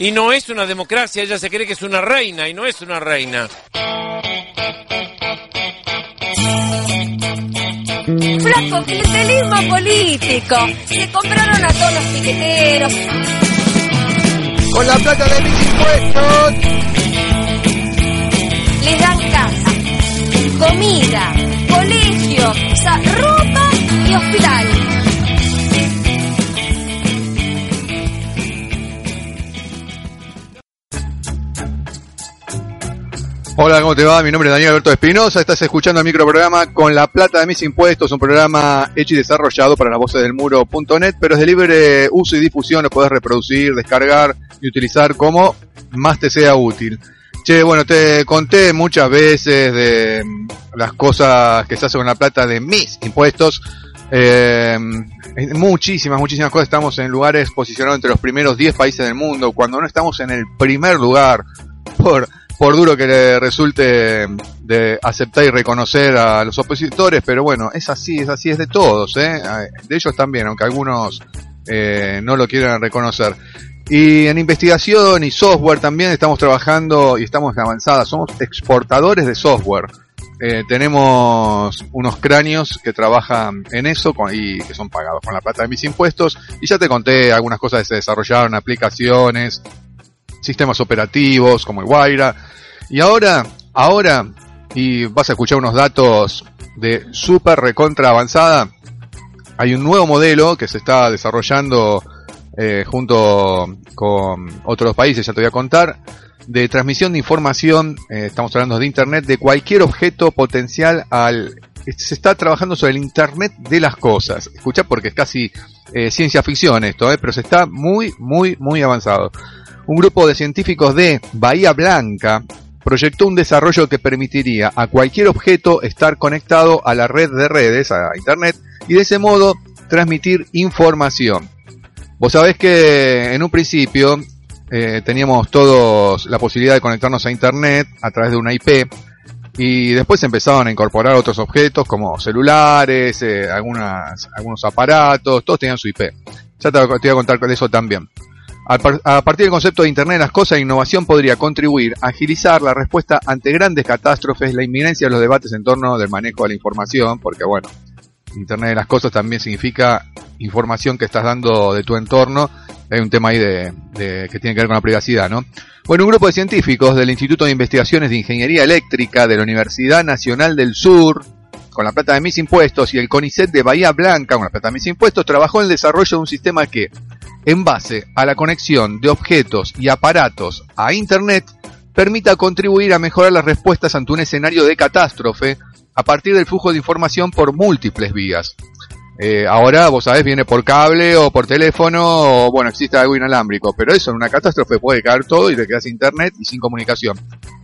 y no es una democracia, ella se cree que es una reina y no es una reina. Flaco, clientelismo político. Se compraron a todos los piqueteros. Con la plata de mis impuestos. Les dan casa, comida, colegio, ropa y hospital. Hola, ¿cómo te va? Mi nombre es Daniel Alberto Espinosa. Estás escuchando el microprograma Con la plata de mis impuestos, un programa hecho y desarrollado para las voces del muro.net, pero es de libre uso y difusión. Lo podés reproducir, descargar y utilizar como más te sea útil. Che, bueno, te conté muchas veces de mm, las cosas que se hacen con la plata de mis impuestos. Eh, muchísimas, muchísimas cosas. Estamos en lugares posicionados entre los primeros 10 países del mundo, cuando no estamos en el primer lugar por por duro que le resulte de aceptar y reconocer a los opositores, pero bueno, es así, es así, es de todos, ¿eh? de ellos también, aunque algunos eh, no lo quieran reconocer. Y en investigación y software también estamos trabajando y estamos avanzadas, somos exportadores de software. Eh, tenemos unos cráneos que trabajan en eso y que son pagados con la plata de mis impuestos. Y ya te conté algunas cosas que se desarrollaron, aplicaciones, sistemas operativos como el Guaira. Y ahora, ahora, y vas a escuchar unos datos de super recontra avanzada, hay un nuevo modelo que se está desarrollando eh, junto con otros países, ya te voy a contar, de transmisión de información, eh, estamos hablando de Internet, de cualquier objeto potencial al... Se está trabajando sobre el Internet de las cosas. Escucha porque es casi eh, ciencia ficción esto, eh, pero se está muy, muy, muy avanzado un grupo de científicos de Bahía Blanca proyectó un desarrollo que permitiría a cualquier objeto estar conectado a la red de redes, a Internet, y de ese modo transmitir información. Vos sabés que en un principio eh, teníamos todos la posibilidad de conectarnos a Internet a través de una IP, y después empezaron a incorporar otros objetos como celulares, eh, algunos aparatos, todos tenían su IP. Ya te, te voy a contar de eso también. A, par- a partir del concepto de Internet de las cosas, la innovación podría contribuir a agilizar la respuesta ante grandes catástrofes, la inminencia de los debates en torno del manejo de la información, porque bueno, Internet de las cosas también significa información que estás dando de tu entorno. Hay un tema ahí de, de- que tiene que ver con la privacidad, ¿no? Bueno, un grupo de científicos del Instituto de Investigaciones de Ingeniería Eléctrica de la Universidad Nacional del Sur, con la plata de mis impuestos, y el CONICET de Bahía Blanca, con la plata de mis impuestos, trabajó en el desarrollo de un sistema que, en base a la conexión de objetos y aparatos a Internet, permita contribuir a mejorar las respuestas ante un escenario de catástrofe a partir del flujo de información por múltiples vías. Eh, ahora, vos sabés, viene por cable o por teléfono, o bueno, existe algo inalámbrico, pero eso en una catástrofe puede caer todo y te quedas sin internet y sin comunicación.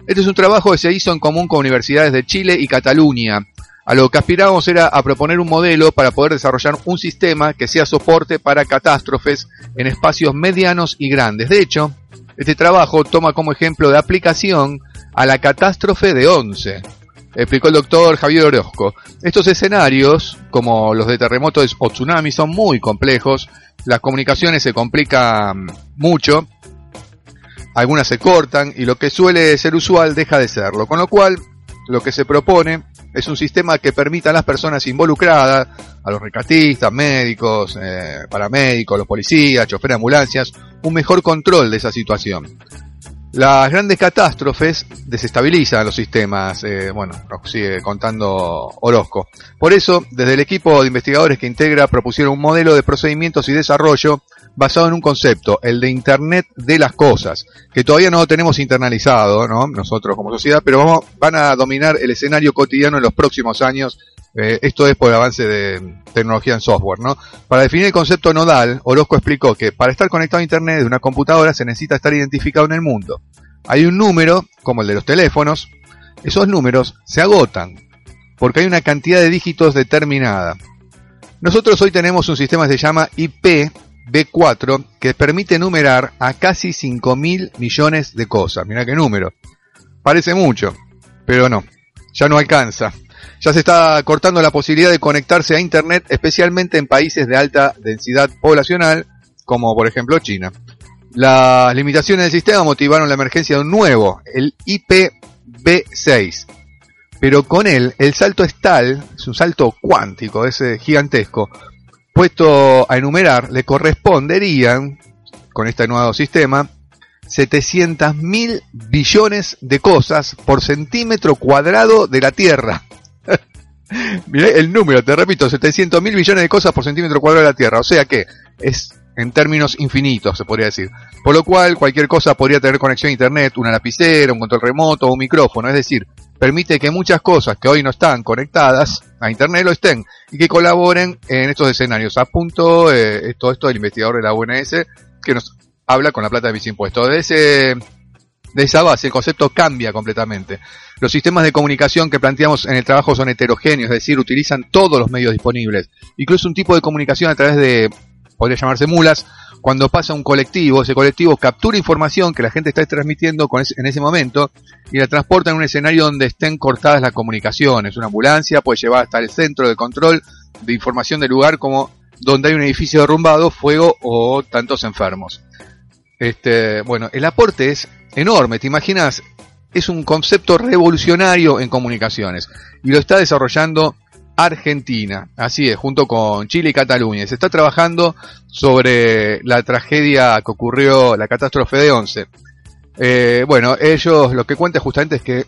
Este es un trabajo que se hizo en común con universidades de Chile y Cataluña. A lo que aspirábamos era a proponer un modelo para poder desarrollar un sistema que sea soporte para catástrofes en espacios medianos y grandes. De hecho, este trabajo toma como ejemplo de aplicación a la catástrofe de Once, explicó el doctor Javier Orozco. Estos escenarios, como los de terremotos o tsunamis, son muy complejos, las comunicaciones se complican mucho, algunas se cortan y lo que suele ser usual deja de serlo, con lo cual lo que se propone es un sistema que permita a las personas involucradas, a los rescatistas, médicos, eh, paramédicos, los policías, choferes de ambulancias, un mejor control de esa situación. Las grandes catástrofes desestabilizan los sistemas, eh, bueno, nos sigue contando Orozco. Por eso, desde el equipo de investigadores que integra propusieron un modelo de procedimientos y desarrollo basado en un concepto, el de Internet de las cosas, que todavía no lo tenemos internalizado, ¿no? Nosotros como sociedad, pero vamos, van a dominar el escenario cotidiano en los próximos años. Eh, esto es por el avance de tecnología en software, ¿no? Para definir el concepto nodal, Orozco explicó que para estar conectado a Internet de una computadora se necesita estar identificado en el mundo. Hay un número, como el de los teléfonos, esos números se agotan, porque hay una cantidad de dígitos determinada. Nosotros hoy tenemos un sistema que se llama IP B4 que permite numerar a casi 5 mil millones de cosas. Mira qué número. Parece mucho, pero no, ya no alcanza. Ya se está cortando la posibilidad de conectarse a Internet, especialmente en países de alta densidad poblacional, como por ejemplo China. Las limitaciones del sistema motivaron la emergencia de un nuevo, el IPv6. Pero con él, el salto es tal, es un salto cuántico, es eh, gigantesco. Puesto a enumerar, le corresponderían, con este nuevo sistema, 700 mil billones de cosas por centímetro cuadrado de la Tierra. Miré el número, te repito, 700 mil billones de cosas por centímetro cuadrado de la Tierra. O sea que es en términos infinitos, se podría decir. Por lo cual, cualquier cosa podría tener conexión a Internet, una lapicera, un control remoto, un micrófono. Es decir, permite que muchas cosas que hoy no están conectadas a Internet lo estén y que colaboren en estos escenarios. A punto, eh, todo esto del investigador de la UNS que nos habla con la plata de mis impuestos. De, ese, de esa base, el concepto cambia completamente. Los sistemas de comunicación que planteamos en el trabajo son heterogéneos, es decir, utilizan todos los medios disponibles. Incluso un tipo de comunicación a través de, podría llamarse mulas, cuando pasa un colectivo, ese colectivo captura información que la gente está transmitiendo con en ese momento y la transporta en un escenario donde estén cortadas las comunicaciones. Una ambulancia puede llevar hasta el centro de control de información del lugar como donde hay un edificio derrumbado, fuego o tantos enfermos. Este, bueno, el aporte es enorme, ¿te imaginas? Es un concepto revolucionario en comunicaciones y lo está desarrollando Argentina, así es, junto con Chile y Cataluña. Se está trabajando sobre la tragedia que ocurrió, la catástrofe de Once. Eh, bueno, ellos lo que cuentan justamente es que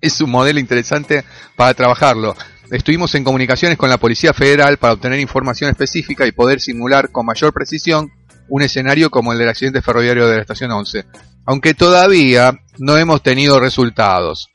es un modelo interesante para trabajarlo. Estuvimos en comunicaciones con la Policía Federal para obtener información específica y poder simular con mayor precisión un escenario como el del accidente ferroviario de la estación 11, aunque todavía no hemos tenido resultados.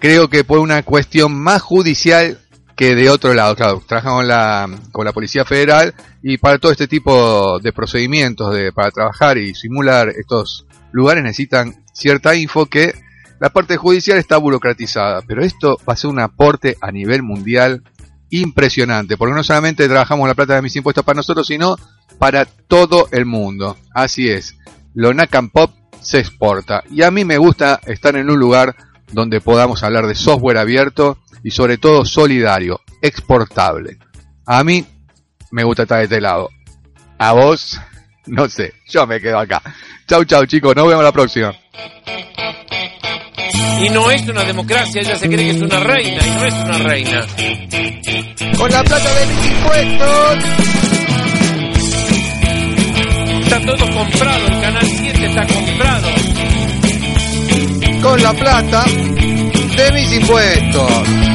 Creo que por una cuestión más judicial que de otro lado. Claro, trabajamos con la, con la Policía Federal y para todo este tipo de procedimientos de, para trabajar y simular estos lugares necesitan cierta info que la parte judicial está burocratizada, pero esto va a ser un aporte a nivel mundial impresionante, porque no solamente trabajamos la plata de mis impuestos para nosotros, sino para todo el mundo. Así es, lo Nakam Pop se exporta. Y a mí me gusta estar en un lugar donde podamos hablar de software abierto y sobre todo solidario, exportable. A mí me gusta estar de este lado. A vos, no sé, yo me quedo acá. Chau, chau chicos, nos vemos la próxima. Y no es una democracia, ella se cree que es una reina y no es una reina. Con la plata de mis impuestos. Está todo comprado, el canal 7 está comprado. La plata de mis impuestos.